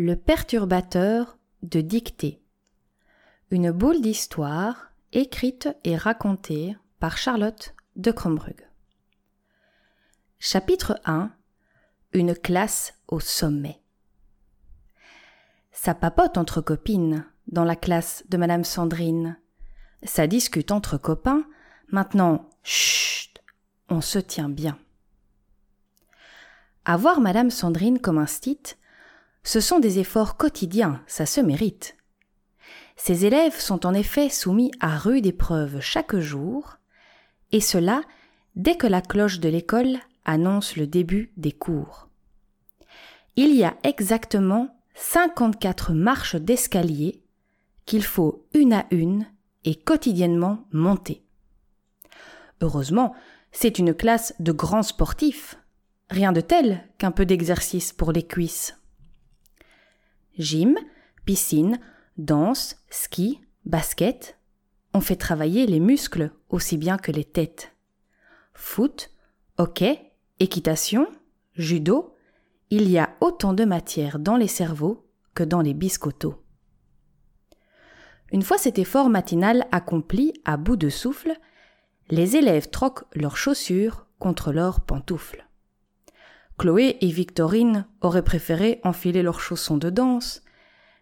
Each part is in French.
Le perturbateur de dictée. Une boule d'histoire écrite et racontée par Charlotte de Crombrugge. Chapitre 1 Une classe au sommet. Ça papote entre copines dans la classe de Madame Sandrine. Ça discute entre copains. Maintenant, chut, on se tient bien. Avoir Madame Sandrine comme un ce sont des efforts quotidiens, ça se mérite. Ces élèves sont en effet soumis à rude épreuve chaque jour, et cela dès que la cloche de l'école annonce le début des cours. Il y a exactement 54 marches d'escalier qu'il faut une à une et quotidiennement monter. Heureusement, c'est une classe de grands sportifs. Rien de tel qu'un peu d'exercice pour les cuisses. Gym, piscine, danse, ski, basket. On fait travailler les muscles aussi bien que les têtes. Foot, hockey, équitation, judo, il y a autant de matière dans les cerveaux que dans les biscottos. Une fois cet effort matinal accompli à bout de souffle, les élèves troquent leurs chaussures contre leurs pantoufles. Chloé et Victorine auraient préféré enfiler leurs chaussons de danse.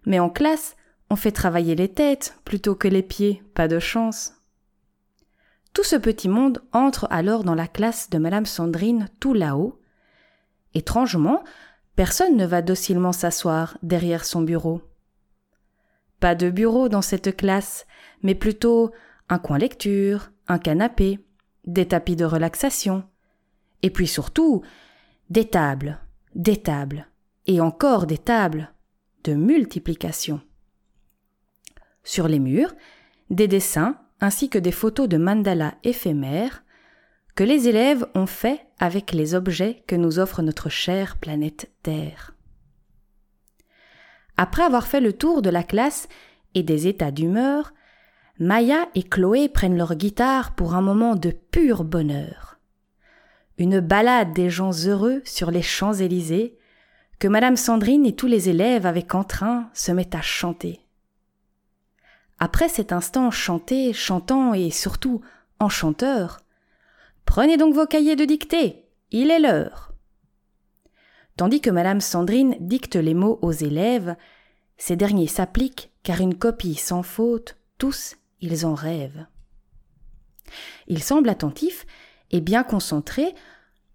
Mais en classe, on fait travailler les têtes plutôt que les pieds, pas de chance. Tout ce petit monde entre alors dans la classe de Madame Sandrine tout là-haut. Étrangement, personne ne va docilement s'asseoir derrière son bureau. Pas de bureau dans cette classe, mais plutôt un coin lecture, un canapé, des tapis de relaxation, et puis surtout des tables, des tables, et encore des tables de multiplication. Sur les murs, des dessins ainsi que des photos de mandalas éphémères que les élèves ont fait avec les objets que nous offre notre chère planète Terre. Après avoir fait le tour de la classe et des états d'humeur, Maya et Chloé prennent leur guitare pour un moment de pur bonheur une balade des gens heureux sur les Champs-Élysées, que Madame Sandrine et tous les élèves avec entrain se mettent à chanter. Après cet instant chanté, chantant et surtout enchanteur, prenez donc vos cahiers de dictée, il est l'heure. Tandis que Madame Sandrine dicte les mots aux élèves, ces derniers s'appliquent car une copie sans faute, tous ils en rêvent. Ils semblent attentifs et bien concentré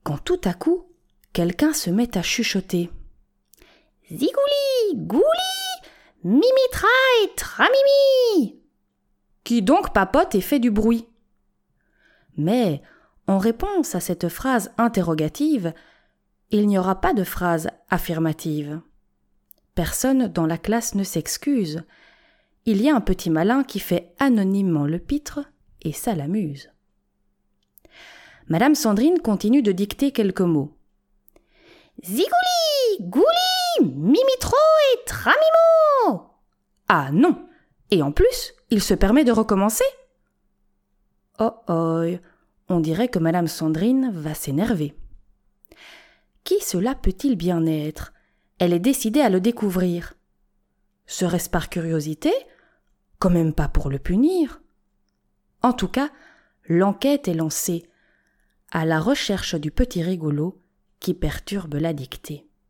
quand tout à coup quelqu'un se met à chuchoter. Zigouli, gouli, mimitraille, tramimi. Qui donc papote et fait du bruit Mais, en réponse à cette phrase interrogative, il n'y aura pas de phrase affirmative. Personne dans la classe ne s'excuse. Il y a un petit malin qui fait anonymement le pitre, et ça l'amuse. Madame Sandrine continue de dicter quelques mots. Zigouli, gouli, mimitro et tramimo. Ah non. Et en plus, il se permet de recommencer. Oh oh, on dirait que Madame Sandrine va s'énerver. Qui cela peut-il bien être? Elle est décidée à le découvrir. Serait-ce par curiosité? Quand même pas pour le punir. En tout cas, l'enquête est lancée à la recherche du petit rigolo qui perturbe la dictée.